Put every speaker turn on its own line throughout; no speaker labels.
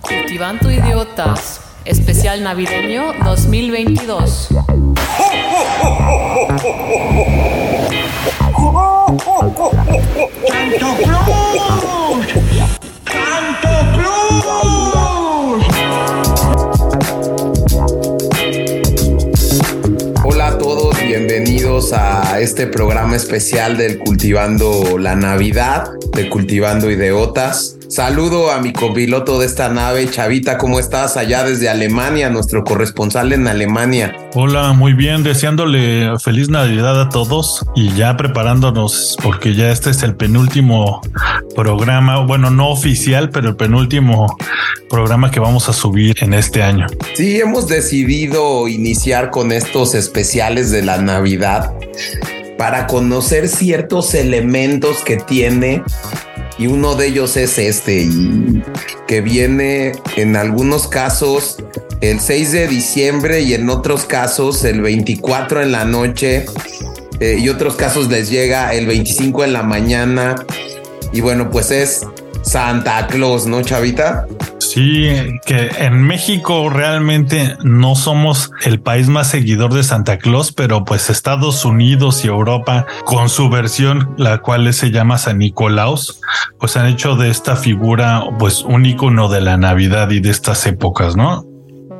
Cultivando Idiotas, especial navideño 2022.
Bienvenidos a este programa especial del Cultivando la Navidad, de Cultivando Ideotas. Saludo a mi copiloto de esta nave, Chavita, ¿cómo estás? Allá desde Alemania, nuestro corresponsal en Alemania.
Hola, muy bien, deseándole feliz Navidad a todos y ya preparándonos porque ya este es el penúltimo programa, bueno, no oficial, pero el penúltimo programa que vamos a subir en este año.
Sí, hemos decidido iniciar con estos especiales de la Navidad para conocer ciertos elementos que tiene y uno de ellos es este y que viene en algunos casos el 6 de diciembre y en otros casos el 24 en la noche eh, y otros casos les llega el 25 en la mañana y bueno pues es Santa Claus, ¿no, Chavita?
Sí, que en México realmente no somos el país más seguidor de Santa Claus, pero pues Estados Unidos y Europa con su versión, la cual se llama San Nicolaus, pues han hecho de esta figura pues un icono de la Navidad y de estas épocas, ¿no?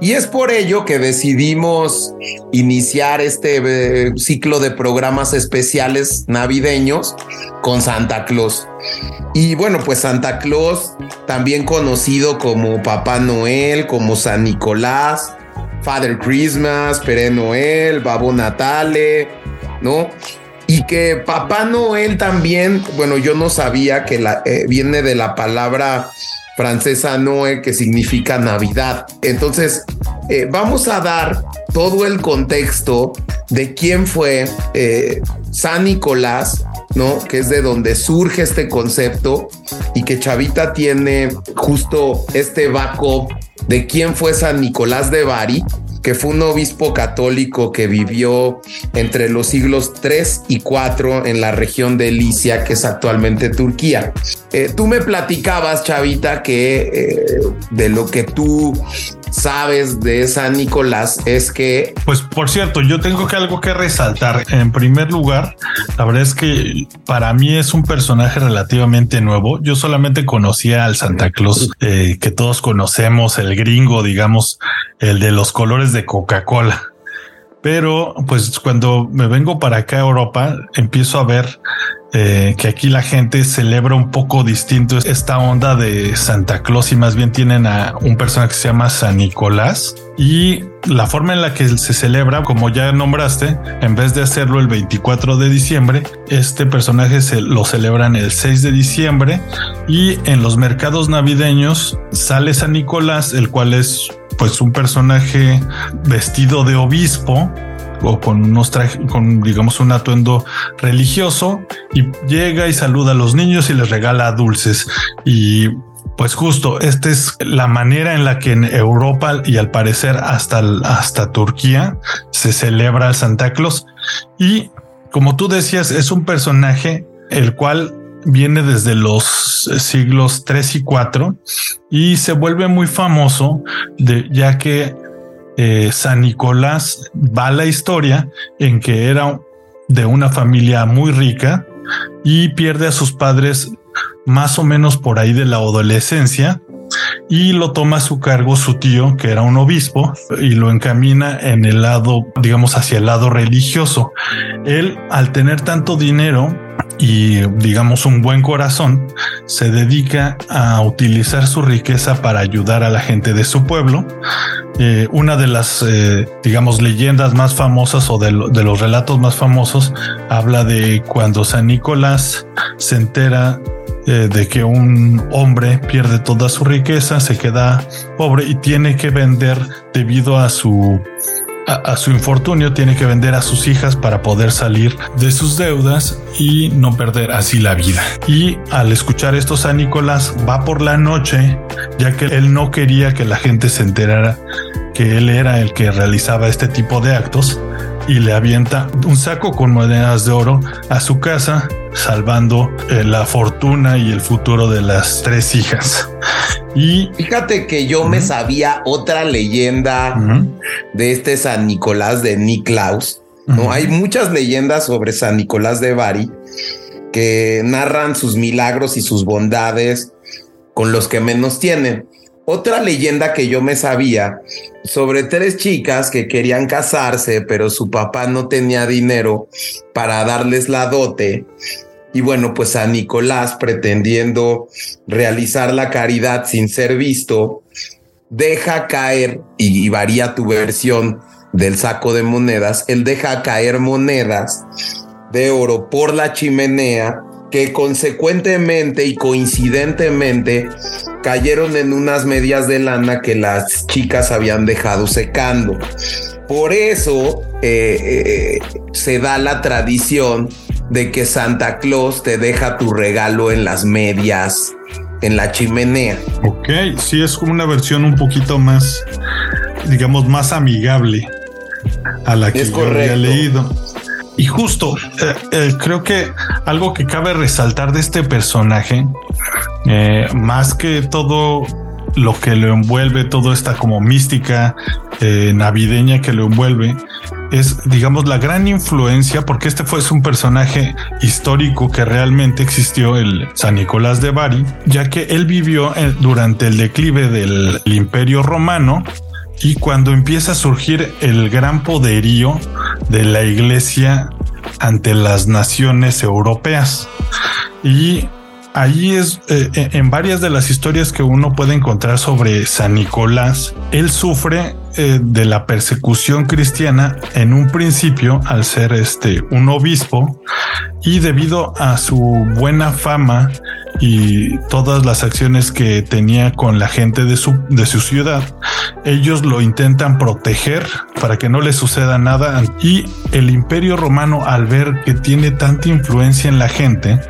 Y es por ello que decidimos iniciar este eh, ciclo de programas especiales navideños con Santa Claus. Y bueno, pues Santa Claus, también conocido como Papá Noel, como San Nicolás, Father Christmas, Pere Noel, Babo Natale, ¿no? Y que Papá Noel también, bueno, yo no sabía que la, eh, viene de la palabra francesa Noé, que significa Navidad. Entonces, eh, vamos a dar todo el contexto de quién fue eh, San Nicolás, ¿no? Que es de donde surge este concepto y que Chavita tiene justo este backup de quién fue San Nicolás de Bari, que fue un obispo católico que vivió entre los siglos 3 y 4 en la región de Licia, que es actualmente Turquía. Eh, tú me platicabas, Chavita, que eh, de lo que tú sabes de San Nicolás es que...
Pues por cierto, yo tengo que algo que resaltar. En primer lugar, la verdad es que para mí es un personaje relativamente nuevo. Yo solamente conocía al Santa Claus eh, que todos conocemos, el gringo, digamos, el de los colores de Coca-Cola. Pero pues cuando me vengo para acá a Europa, empiezo a ver eh, que aquí la gente celebra un poco distinto esta onda de Santa Claus y más bien tienen a un personaje que se llama San Nicolás. Y la forma en la que se celebra, como ya nombraste, en vez de hacerlo el 24 de diciembre, este personaje se lo celebran el 6 de diciembre y en los mercados navideños sale San Nicolás, el cual es pues un personaje vestido de obispo o con unos trajes, con digamos un atuendo religioso y llega y saluda a los niños y les regala dulces. Y pues justo esta es la manera en la que en Europa y al parecer hasta, hasta Turquía se celebra el Santa Claus. Y como tú decías es un personaje el cual viene desde los siglos 3 y 4 y se vuelve muy famoso de, ya que eh, San Nicolás va la historia en que era de una familia muy rica y pierde a sus padres más o menos por ahí de la adolescencia y lo toma a su cargo su tío, que era un obispo, y lo encamina en el lado, digamos, hacia el lado religioso. Él, al tener tanto dinero, y digamos un buen corazón, se dedica a utilizar su riqueza para ayudar a la gente de su pueblo. Eh, una de las, eh, digamos, leyendas más famosas o de, los relatos más famosos habla de cuando San Nicolás se entera eh, de que un hombre pierde toda su riqueza, se queda pobre y tiene que vender debido a su a, su infortunio tiene que vender a sus hijas para poder salir de sus deudas y no perder así la vida. Y al escuchar esto, San Nicolás va por la noche, ya que él no quería que la gente se enterara que él era el que realizaba este tipo de actos, y le avienta un saco con monedas de oro a su casa, salvando eh, la fortuna y el futuro de las tres hijas. Y
fíjate que yo me sabía otra leyenda de este San Nicolás de Niklaus. No hay muchas leyendas sobre San Nicolás de Bari que narran sus milagros y sus bondades con los que menos tienen. Otra leyenda que yo me sabía sobre tres chicas que querían casarse, pero su papá no tenía dinero para darles la dote. Y bueno, pues a Nicolás, pretendiendo realizar la caridad sin ser visto, deja caer, y, varía tu versión del saco de monedas, él deja caer monedas de oro por la chimenea que consecuentemente y coincidentemente cayeron en unas medias de lana que las chicas habían dejado secando. Por eso eh, eh, se da la tradición de que Santa Claus te deja tu regalo en las medias, en la chimenea.
Ok, sí es como una versión un poquito más, digamos, más amigable a la que yo había leído. Y justo, eh, eh, creo que algo que cabe resaltar de este personaje, eh, más que todo lo que lo envuelve, toda esta como mística navideña que lo envuelve, es, digamos, la gran influencia, porque este fue un personaje histórico que realmente existió, el San Nicolás de Bari, ya que él vivió durante el declive del Imperio Romano y cuando empieza a surgir el gran poderío de la iglesia ante las naciones europeas. Y ahí es eh, eh, en varias de las historias que uno puede encontrar sobre San Nicolás, él sufre eh, de la persecución cristiana en un principio al ser este un obispo y debido a su buena fama y todas las acciones que tenía con la gente de su, de su ciudad, ellos lo intentan proteger para que no le suceda nada. Y el imperio romano al ver que tiene tanta influencia en la gente,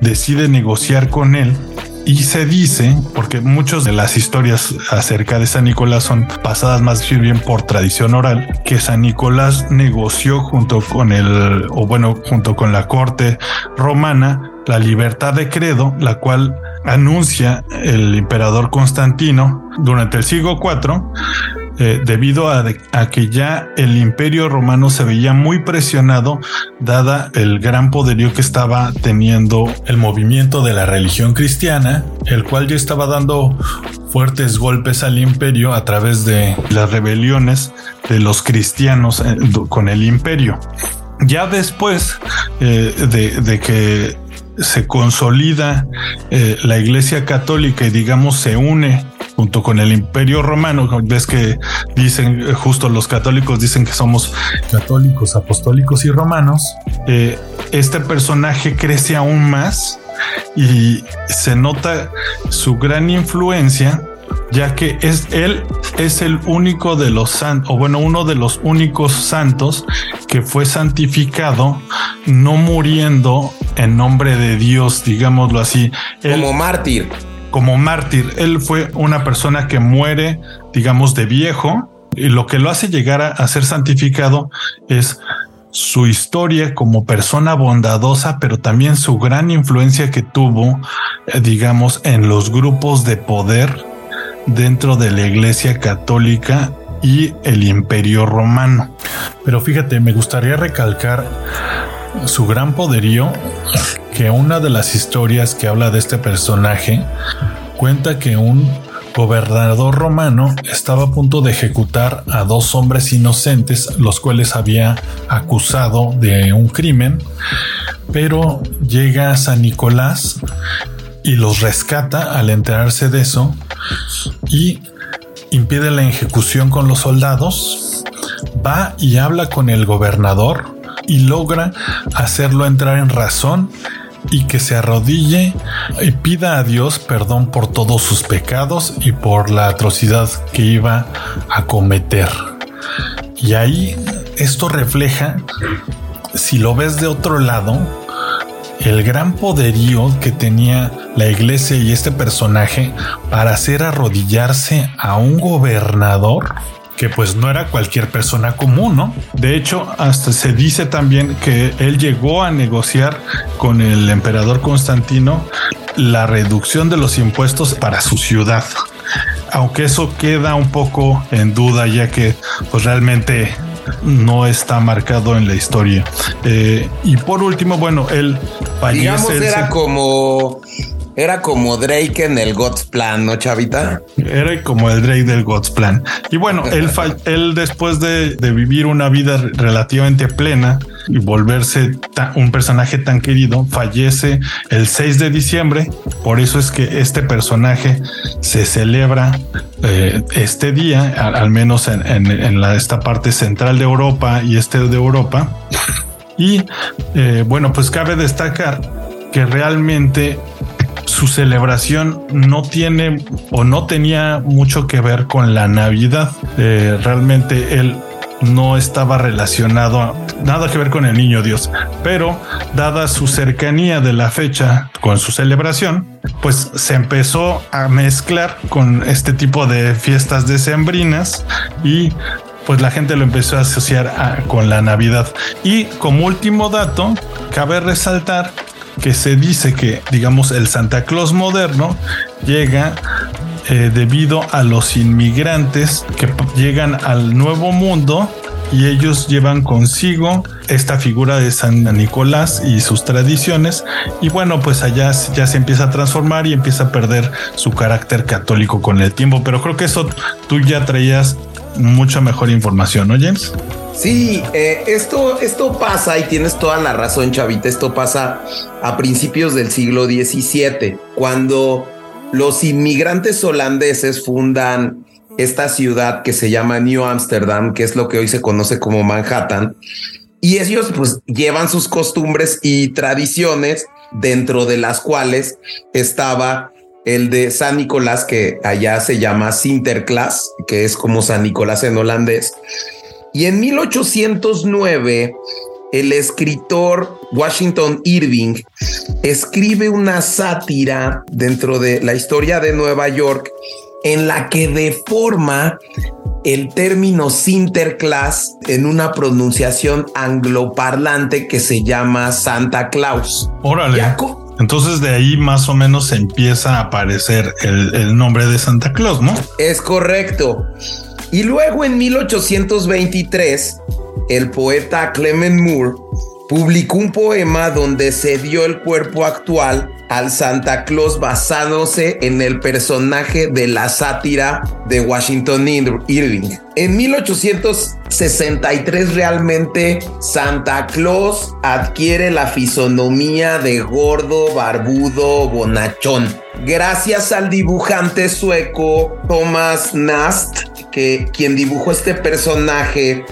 decide negociar con él y se dice, porque muchas de las historias acerca de San Nicolás son pasadas más bien por tradición oral, que San Nicolás negoció junto con el, o bueno, junto con la corte romana, la libertad de credo, la cual anuncia el emperador Constantino durante el siglo IV eh, debido a, que ya el imperio romano se veía muy presionado dada el gran poderío que estaba teniendo el movimiento de la religión cristiana, el cual ya estaba dando fuertes golpes al imperio a través de las rebeliones de los cristianos eh, con el imperio. Ya después eh, de, que se consolida la iglesia católica y digamos se une junto con el imperio romano. Ves que dicen, eh, justo los católicos dicen que somos católicos, apostólicos y romanos. Eh, este personaje crece aún más y se nota su gran influencia ya que es él es el único de los santos, o bueno, uno de los únicos santos que fue santificado no muriendo en nombre de Dios, digámoslo así.
Como mártir
como mártir. Él fue una persona que muere, digamos, de viejo y lo que lo hace llegar a, ser santificado es su historia como persona bondadosa, pero también su gran influencia que tuvo, eh, digamos, en los grupos de poder dentro de la Iglesia Católica y el Imperio Romano. Pero fíjate, me gustaría recalcar su gran poderío que una de las historias que habla de este personaje cuenta que un gobernador romano estaba a punto de ejecutar a dos hombres inocentes, los cuales había acusado de un crimen, pero llega San Nicolás y los rescata al enterarse de eso y impide la ejecución con los soldados, va y habla con el gobernador y logra hacerlo entrar en razón y que se arrodille y pida a Dios perdón por todos sus pecados y por la atrocidad que iba a cometer. Y ahí esto refleja, si lo ves de otro lado, el gran poderío que tenía la iglesia y este personaje para hacer arrodillarse a un gobernador que pues no era cualquier persona común, ¿no? De hecho, hasta se dice también que él llegó a negociar con el emperador Constantino la reducción de los impuestos para su ciudad. Aunque eso queda un poco en duda, ya que pues realmente no está marcado en la historia. Eh, y por último, bueno, él fallece.
Digamos,
él
era
se-
como. Era como Drake en el God's Plan, ¿no, Chavita?
Era como el Drake del God's Plan. Y bueno, él, él después de, de vivir una vida re- relativamente plena y volverse un personaje tan querido, fallece el 6 de diciembre. Por eso es que este personaje se celebra eh, este día, al, al menos en, en- en la, esta parte central de Europa y este de Europa. Y eh, bueno, pues cabe destacar que realmente su celebración no tiene o no tenía mucho que ver con la Navidad. Eh, realmente él no estaba relacionado nada que ver con el niño Dios, pero dada su cercanía de la fecha con su celebración, pues se empezó a mezclar con este tipo de fiestas decembrinas y pues la gente lo empezó a asociar con la Navidad. Y como último dato, cabe resaltar que se dice que, digamos, el Santa Claus moderno llega eh, debido a los inmigrantes que llegan al nuevo mundo y ellos llevan consigo esta figura de San Nicolás y sus tradiciones y bueno pues allá ya se empieza a transformar y empieza a perder su carácter católico con el tiempo pero creo que eso tú ya traías mucha mejor información ¿no James?
Sí, eh, esto, esto pasa y tienes toda la razón, Chavita. Esto pasa a principios del siglo XVII, cuando los inmigrantes holandeses fundan esta ciudad que se llama New Amsterdam, que es lo que hoy se conoce como Manhattan. Y ellos pues llevan sus costumbres y tradiciones dentro de las cuales estaba el de San Nicolás, que allá se llama Sinterklaas, que es como San Nicolás en holandés. Y en 1809, el escritor Washington Irving escribe una sátira dentro de la historia de Nueva York en la que deforma el término Sinterklaas en una pronunciación angloparlante que se llama Santa Claus.
Órale. Entonces de ahí más o menos empieza a aparecer el, el nombre de Santa Claus, ¿no?
Es correcto. Y luego en 1823, el poeta Clement Moore publicó un poema donde se dio el cuerpo actual al Santa Claus basándose en el personaje de la sátira de Washington Ir- Irving. En 1863 realmente Santa Claus adquiere la fisonomía de gordo, barbudo, bonachón. Gracias al dibujante sueco Thomas Nast, que quien dibujó este personaje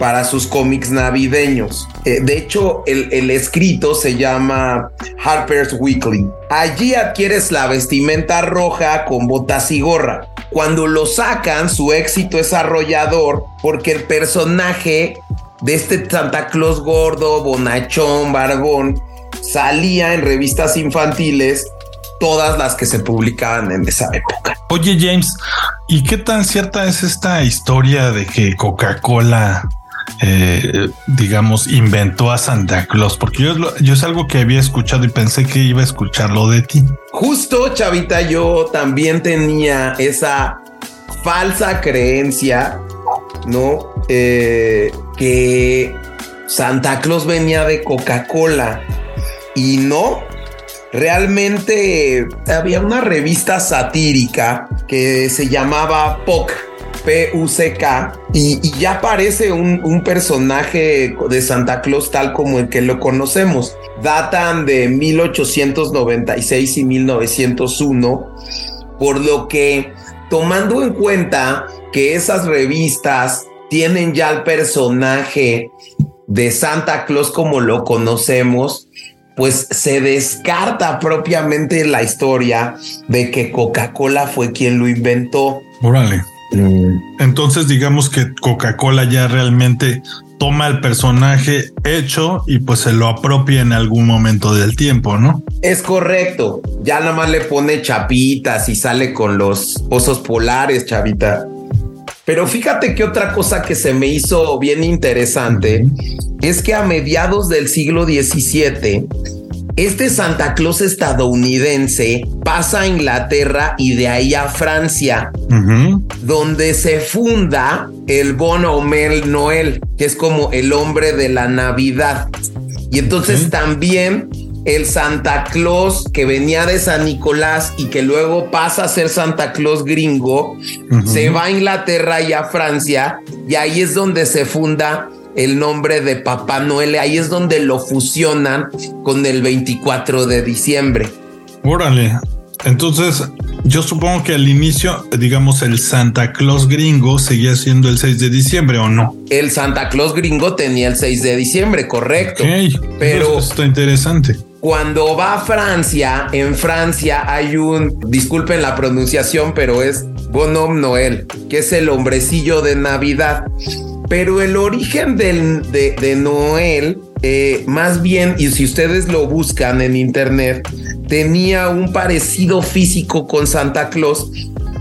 para sus cómics navideños. Eh, de hecho, el, el escrito se llama Harper's Weekly. Allí adquieres la vestimenta roja con botas y gorra. Cuando lo sacan, su éxito es arrollador porque el personaje de este Santa Claus gordo, bonachón, barbón, salía en revistas infantiles, todas las que se publicaban en esa época.
Oye James, ¿y qué tan cierta es esta historia de que Coca-Cola, eh, digamos, inventó a Santa Claus? Porque yo, yo es algo que había escuchado y pensé que iba a escucharlo de ti.
Justo, chavita, yo también tenía esa falsa creencia, ¿no? Eh, que Santa Claus venía de Coca-Cola y no. Realmente había una revista satírica que se llamaba POC, P-U-C-K, y, ya aparece un, un personaje de Santa Claus tal como el que lo conocemos. Datan de 1896 y 1901, por lo que tomando en cuenta que esas revistas tienen ya el personaje de Santa Claus como lo conocemos, pues se descarta propiamente la historia de que Coca-Cola fue quien lo inventó.
Órale. Entonces digamos que Coca-Cola ya realmente toma el personaje hecho y pues se lo apropia en algún momento del tiempo, ¿no?
Es correcto, ya nada más le pone chapitas y sale con los osos polares, chavita. Pero fíjate que otra cosa que se me hizo bien interesante es que a mediados del siglo XVII, este Santa Claus estadounidense pasa a Inglaterra y de ahí a Francia, donde se funda el Bon Homel Noel, que es como el hombre de la Navidad. Y entonces también el Santa Claus que venía de San Nicolás y que luego pasa a ser Santa Claus gringo, se va a Inglaterra y a Francia y ahí es donde se funda el nombre de Papá Noel, ahí es donde lo fusionan con el 24 de diciembre.
Órale, entonces yo supongo que al inicio, digamos, el Santa Claus gringo seguía siendo el 6 de diciembre o no.
El Santa Claus gringo tenía el 6 de diciembre, correcto.
pero está interesante.
Cuando va a Francia, en Francia hay un, disculpen la pronunciación, pero es Bonhomme Noel, que es el hombrecillo de Navidad. Pero el origen del, de, Noel, eh, más bien, y si ustedes lo buscan en internet, tenía un parecido físico con Santa Claus,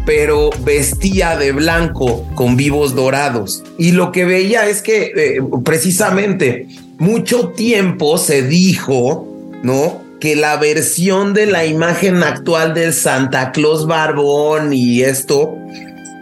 pero vestía de blanco con vivos dorados. Y lo que veía es que eh, precisamente mucho tiempo se dijo ¿no? Que la versión de la imagen actual del Santa Claus Barbón y esto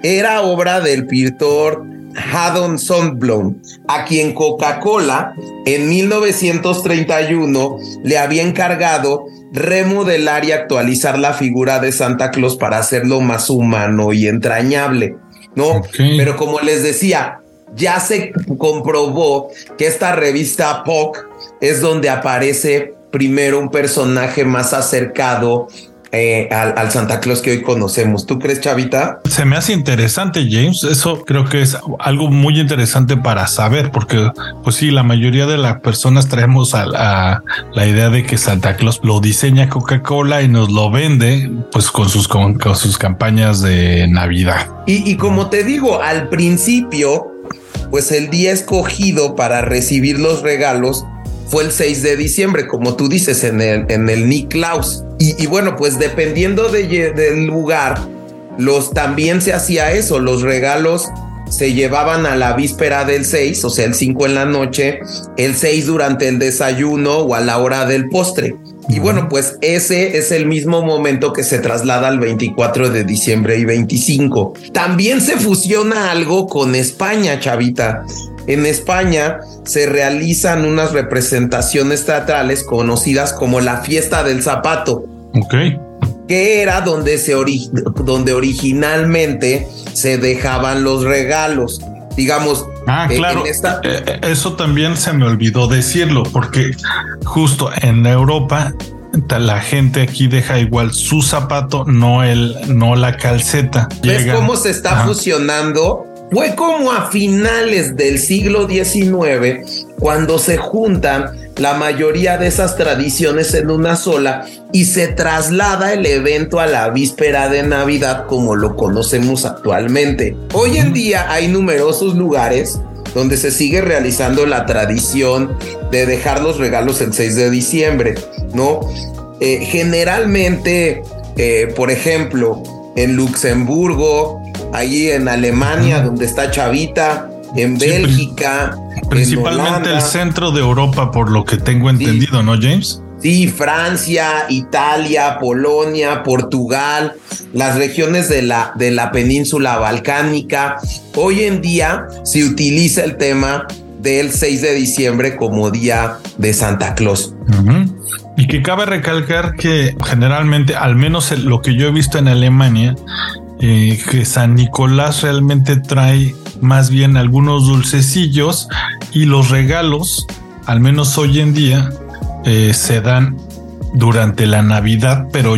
era obra del pintor Haddon Sundblom, a quien Coca-Cola en 1931 le había encargado remodelar y actualizar la figura de Santa Claus para hacerlo más humano y entrañable, ¿no? Pero como les decía, ya se comprobó que esta revista POC es donde aparece primero un personaje más acercado eh, al, Santa Claus que hoy conocemos. ¿Tú crees, Chavita?
Se me hace interesante, James. Eso creo que es algo muy interesante para saber, porque pues sí, la mayoría de las personas traemos a, la idea de que Santa Claus lo diseña Coca-Cola y nos lo vende pues con sus, con, sus campañas de Navidad.
Y, y como te digo, al principio, pues el día escogido para recibir los regalos fue el 6 de diciembre, como tú dices, en el, en el Niklaus. Y, bueno, pues dependiendo del lugar, los también se hacía eso, los regalos se llevaban a la víspera del 6, o sea, el 5 en la noche, el 6 durante el desayuno o a la hora del postre. Y bueno, pues ese es el mismo momento que se traslada al 24 de diciembre y 25. También se fusiona algo con España, chavita. En España se realizan unas representaciones teatrales conocidas como la fiesta del zapato.
Ok.
Que era donde, se donde originalmente se dejaban los regalos. Digamos,
Ah, eh, claro. Eh, eh, eso también se me olvidó decirlo, porque justo en Europa la gente aquí deja igual su zapato, no el, no la calceta.
¿Ves cómo se está fusionando fue como a finales del siglo XIX cuando se juntan la mayoría de esas tradiciones en una sola y se traslada el evento a la víspera de Navidad como lo conocemos actualmente. Hoy en día hay numerosos lugares donde se sigue realizando la tradición de dejar los regalos el 6 de diciembre, ¿no? Eh, generalmente, eh, por ejemplo, en Luxemburgo, allí en Alemania, donde está Chavita, en Bélgica.
Principalmente el centro de Europa, por lo que tengo entendido, ¿no, James?
Sí, Francia, Italia, Polonia, Portugal, las regiones de la, de la península balcánica. Hoy en día se utiliza el tema del 6 de diciembre como día de Santa Claus.
Y que cabe recalcar que generalmente, al menos lo que yo he visto en Alemania, eh, que San Nicolás realmente trae más bien algunos dulcecillos y los regalos, al menos hoy en día, eh, se dan durante la Navidad, pero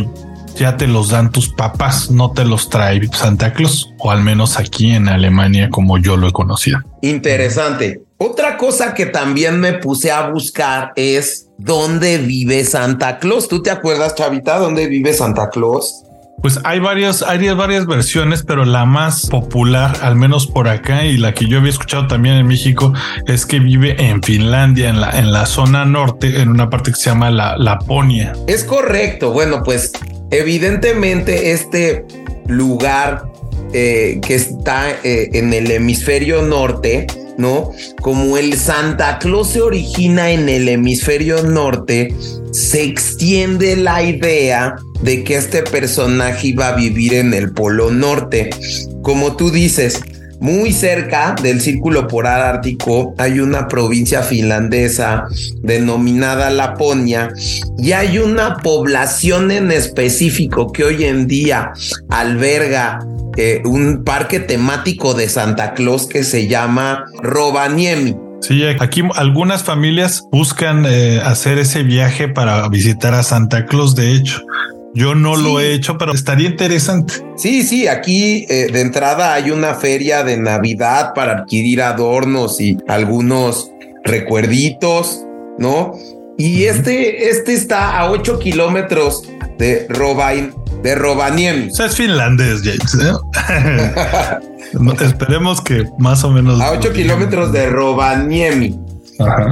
ya te los dan tus papás, no te los trae Santa Claus, o al menos aquí en Alemania como yo lo he conocido.
Interesante. Otra cosa que también me puse a buscar es dónde vive Santa Claus. ¿Tú te acuerdas, Chavita, dónde vive Santa Claus?
Pues hay varias, hay varias versiones, pero la más popular, al menos por acá, y la que yo había escuchado también en México, es que vive en Finlandia, en la, en la zona norte, en una parte que se llama la Laponia.
Es correcto. Bueno, pues evidentemente este lugar eh, que está eh, en el hemisferio norte, ¿no? Como el Santa Claus se origina en el hemisferio norte, se extiende la idea de que este personaje iba a vivir en el Polo Norte. Como tú dices, muy cerca del círculo polar ártico hay una provincia finlandesa denominada Laponia y hay una población en específico que hoy en día alberga eh, un parque temático de Santa Claus que se llama Rovaniemi.
Sí, aquí algunas familias buscan eh, hacer ese viaje para visitar a Santa Claus, de hecho. Yo no lo he hecho, pero estaría interesante.
Sí, sí, aquí eh, de entrada hay una feria de Navidad para adquirir adornos y algunos recuerditos, ¿no? Y este, este está a 8 kilómetros de Robain, de Rovaniemi.
O sea, es finlandés, James. ¿eh? esperemos que más o menos.
A 8 kilómetros de Rovaniemi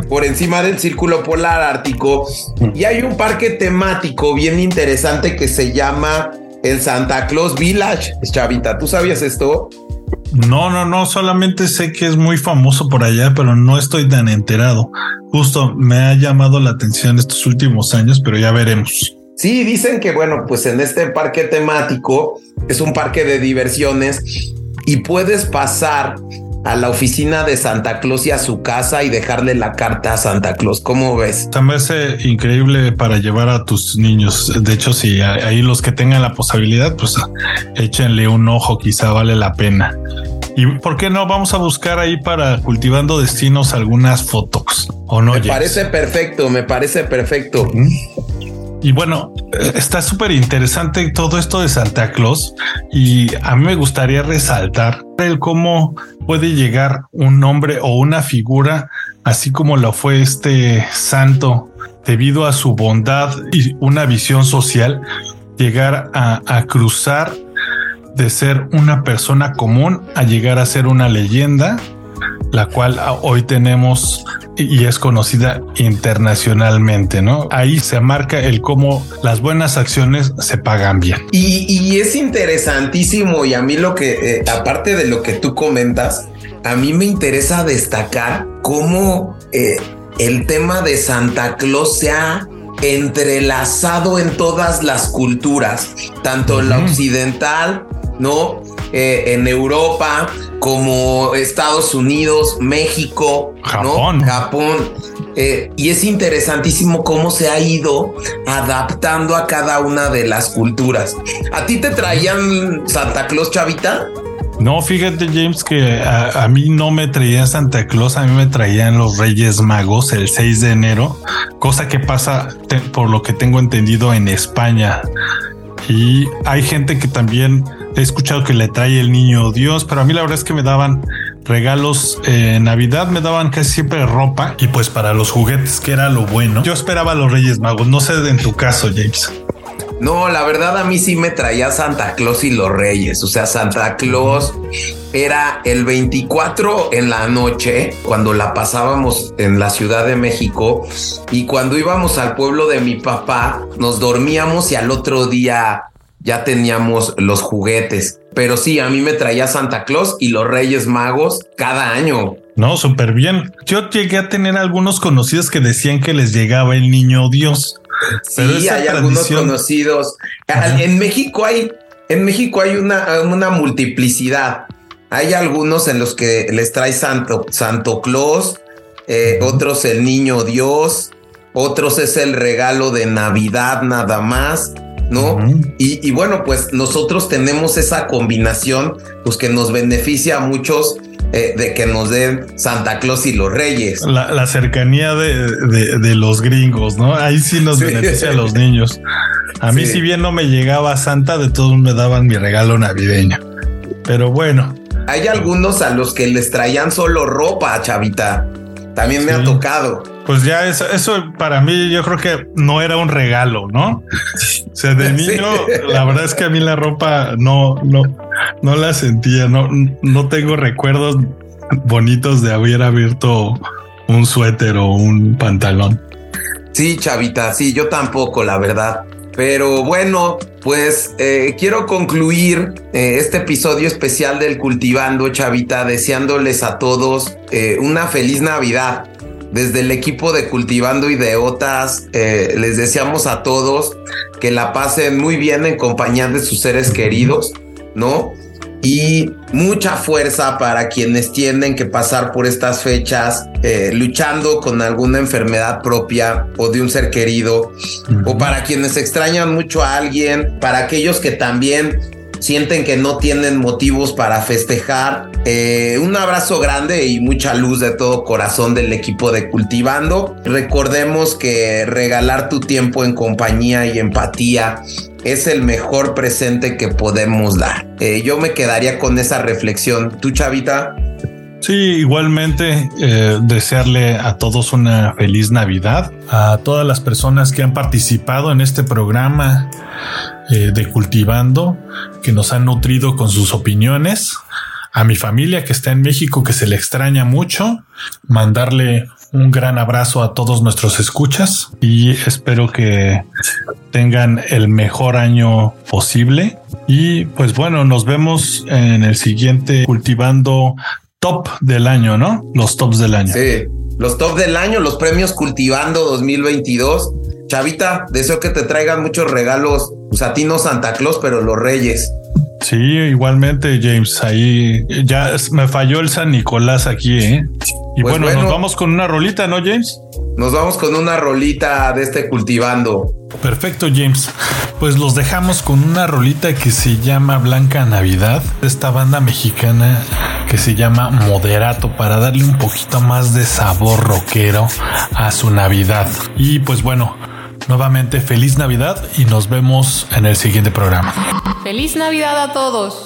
por encima del círculo polar ártico y hay un parque temático bien interesante que se llama el Santa Claus Village. Chavita, ¿tú sabías esto?
No, no, no, solamente sé que es muy famoso por allá, pero no estoy tan enterado. Justo me ha llamado la atención estos últimos años, pero ya veremos.
Sí, dicen que bueno, pues en este parque temático es un parque de diversiones y puedes pasar a la oficina de Santa Claus y a su casa y dejarle la carta a Santa Claus. ¿Cómo ves?
Me hace increíble para llevar a tus niños. De hecho, si ahí los que tengan la posibilidad, pues échenle un ojo, quizá vale la pena. ¿Y por qué no? Vamos a buscar ahí para cultivando destinos algunas fotos. ¿O no?
Me parece perfecto, me parece perfecto.
Y bueno, está súper interesante todo esto de Santa Claus y a mí me gustaría resaltar el cómo puede llegar un hombre o una figura, así como lo fue este santo, debido a su bondad y una visión social, llegar a, a cruzar de ser una persona común a llegar a ser una leyenda, la cual hoy tenemos y es conocida internacionalmente, ¿no? Ahí se marca el cómo las buenas acciones se pagan bien.
Y, es interesantísimo y a mí lo que, eh, aparte de lo que tú comentas, a mí me interesa destacar cómo eh, el tema de Santa Claus se ha entrelazado en todas las culturas, tanto en la occidental, ¿no? Eh, en Europa, como Estados Unidos, México, Japón. ¿no? Japón. Eh, y es interesantísimo cómo se ha ido adaptando a cada una de las culturas. ¿A ti te traían Santa Claus, Chavita?
No, fíjate, James, que a, mí no me traían Santa Claus, a mí me traían los Reyes Magos el 6 de enero, cosa que pasa, por lo que tengo entendido, en España. Y hay gente que también he escuchado que le trae el niño Dios, pero a mí la verdad es que me daban regalos en Navidad, me daban casi siempre ropa y pues para los juguetes, que era lo bueno. Yo esperaba a los Reyes Magos, no sé en tu caso, James.
No, la verdad a mí sí me traía Santa Claus y los Reyes. O sea, Santa Claus era el 24 en la noche, cuando la pasábamos en la Ciudad de México. Y cuando íbamos al pueblo de mi papá, nos dormíamos y al otro día ya teníamos los juguetes. Pero sí, a mí me traía Santa Claus y los Reyes Magos cada año.
No, súper bien. Yo llegué a tener algunos conocidos que decían que les llegaba el niño Dios.
sí, hay algunos conocidos. En México hay, en México hay una, una multiplicidad. Hay algunos en los que les trae Santo, Santo Claus, eh, otros el niño Dios, otros es el regalo de Navidad nada más. ¿No? y, bueno, pues nosotros tenemos esa combinación, pues que nos beneficia a muchos eh, de que nos den Santa Claus y los Reyes.
La, cercanía de, los gringos, ¿no? Ahí sí nos beneficia a los niños. A mí, si bien no me llegaba Santa, de todos me daban mi regalo navideño. Pero bueno.
Hay algunos a los que les traían solo ropa, chavita. También me ha tocado
pues ya eso, eso para mí yo creo que no era un regalo, ¿no? O sea, de niño, la verdad es que a mí la ropa no, no, no la sentía, no, no tengo recuerdos bonitos de haber abierto un suéter o un pantalón.
Sí, chavita, sí, yo tampoco, la verdad. Pero bueno, pues eh, quiero concluir eh, este episodio especial del Cultivando Chavita deseándoles a todos eh, una feliz Navidad. Desde el equipo de Cultivando Ideotas, les deseamos a todos que la pasen muy bien en compañía de sus seres queridos, ¿no? y mucha fuerza para quienes tienen que pasar por estas fechas eh, luchando con alguna enfermedad propia o de un ser querido, o para quienes extrañan mucho a alguien, para aquellos que también sienten que no tienen motivos para festejar. Eh, un abrazo grande y mucha luz de todo corazón del equipo de Cultivando. Recordemos que regalar tu tiempo en compañía y empatía es el mejor presente que podemos dar. Eh, yo me quedaría con esa reflexión. ¿Tú, Chavita?
Sí, igualmente eh, desearle a todos una feliz Navidad, a todas las personas que han participado en este programa de Cultivando, que nos han nutrido con sus opiniones, a mi familia que está en México, que se le extraña mucho, mandarle un gran abrazo a todos nuestros escuchas y espero que tengan el mejor año posible. Y pues bueno, nos vemos en el siguiente cultivando top del año, ¿no? Los tops del año.
Sí, los top del año, los premios cultivando 2022. Chavita, deseo que te traigan muchos regalos, pues a ti no Santa Claus, pero los Reyes.
Sí, igualmente, James. Ahí ya me falló el San Nicolás aquí, ¿eh? Y pues bueno, nos vamos con una rolita, ¿no, James?
Nos vamos con una rolita de este cultivando.
Perfecto, James. Pues los dejamos con una rolita que se llama Blanca Navidad, esta banda mexicana que se llama Moderato, para darle un poquito más de sabor rockero a su Navidad. Y pues bueno, nuevamente feliz Navidad y nos vemos en el siguiente programa.
Feliz Navidad a todos.